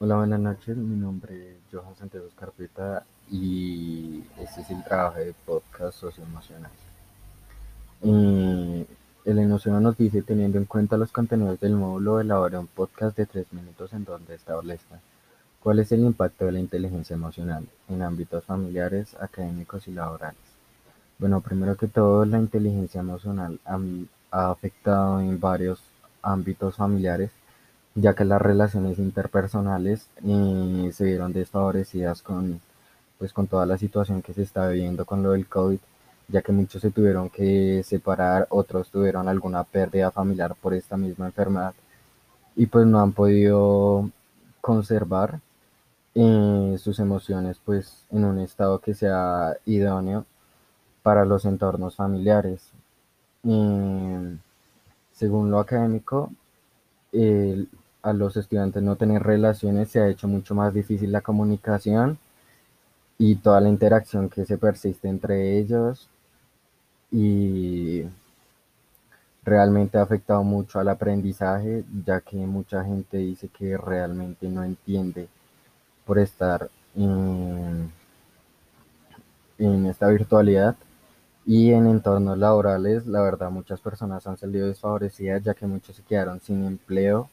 Hola, buenas noches. Mi nombre es Johan Santiago Carpeta y este es el trabajo de podcast socioemocional. Eh, el enunciado nos dice, teniendo en cuenta los contenidos del módulo, elabora un podcast de tres minutos en donde establezca cuál es el impacto de la inteligencia emocional en ámbitos familiares, académicos y laborales. Bueno, primero que todo, la inteligencia emocional ha afectado en varios ámbitos familiares ya que las relaciones interpersonales eh, se vieron desfavorecidas con, pues, con toda la situación que se está viviendo con lo del COVID, ya que muchos se tuvieron que separar, otros tuvieron alguna pérdida familiar por esta misma enfermedad y pues no han podido conservar eh, sus emociones pues en un estado que sea idóneo para los entornos familiares. Eh, según lo académico, el, a los estudiantes no tener relaciones se ha hecho mucho más difícil la comunicación y toda la interacción que se persiste entre ellos y realmente ha afectado mucho al aprendizaje ya que mucha gente dice que realmente no entiende por estar en, en esta virtualidad y en entornos laborales. La verdad muchas personas han salido desfavorecidas ya que muchos se quedaron sin empleo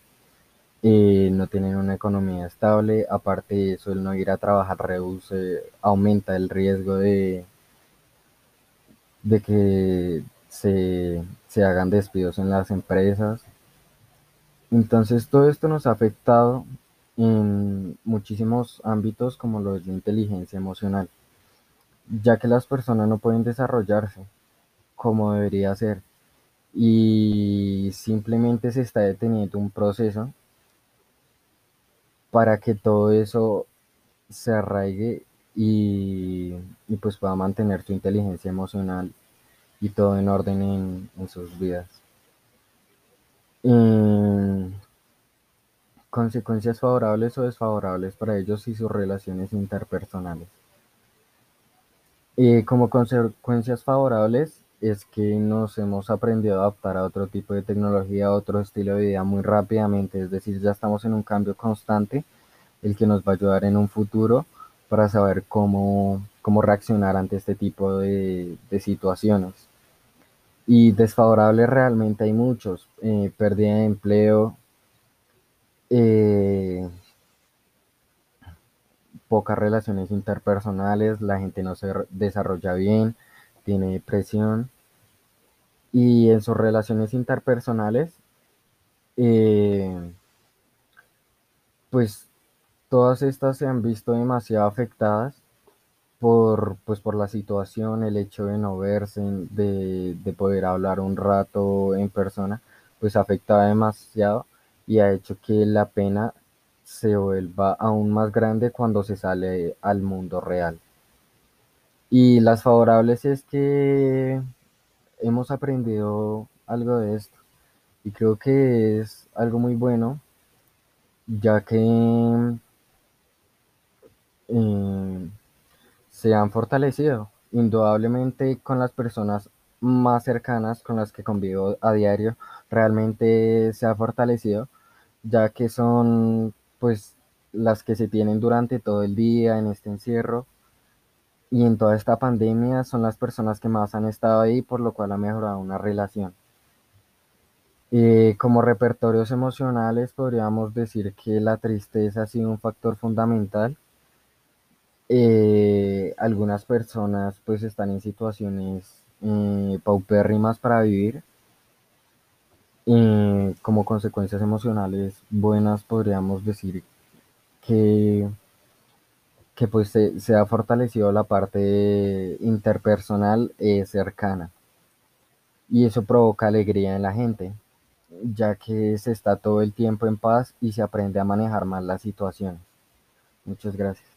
no tienen una economía estable, aparte de eso el no ir a trabajar reduce, aumenta el riesgo de, de que se, se hagan despidos en las empresas. Entonces todo esto nos ha afectado en muchísimos ámbitos como lo de la inteligencia emocional, ya que las personas no pueden desarrollarse como debería ser y simplemente se está deteniendo un proceso para que todo eso se arraigue y, pues pueda mantener su inteligencia emocional y todo en orden en, sus vidas. consecuencias favorables o desfavorables para ellos y sus relaciones interpersonales. como consecuencias favorables es que nos hemos aprendido a adaptar a otro tipo de tecnología, a otro estilo de vida muy rápidamente, es decir, ya estamos en un cambio constante, el que nos va a ayudar en un futuro para saber cómo, cómo reaccionar ante este tipo de, situaciones. Y desfavorables realmente hay muchos, eh, pérdida de empleo, eh, pocas relaciones interpersonales, la gente no se desarrolla bien, tiene depresión y en sus relaciones interpersonales, eh, pues todas estas se han visto demasiado afectadas por, pues, por la situación, el hecho de no verse, de, de poder hablar un rato en persona, pues afectaba demasiado y ha hecho que la pena se vuelva aún más grande cuando se sale al mundo real. Y las favorables es que hemos aprendido algo de esto. Y creo que es algo muy bueno, ya que eh, se han fortalecido indudablemente con las personas más cercanas con las que convivo a diario, realmente se ha fortalecido, ya que son pues las que se tienen durante todo el día en este encierro y en toda esta pandemia son las personas que más han estado ahí, por lo cual ha mejorado una relación. Eh, como repertorios emocionales podríamos decir que la tristeza ha sido un factor fundamental. Eh, algunas personas pues están en situaciones eh, paupérrimas para vivir. como consecuencias emocionales buenas podríamos decir que que pues se, ha fortalecido la parte interpersonal eh, cercana. Y eso provoca alegría en la gente, ya que se está todo el tiempo en paz y se aprende a manejar más las situaciones. Muchas gracias.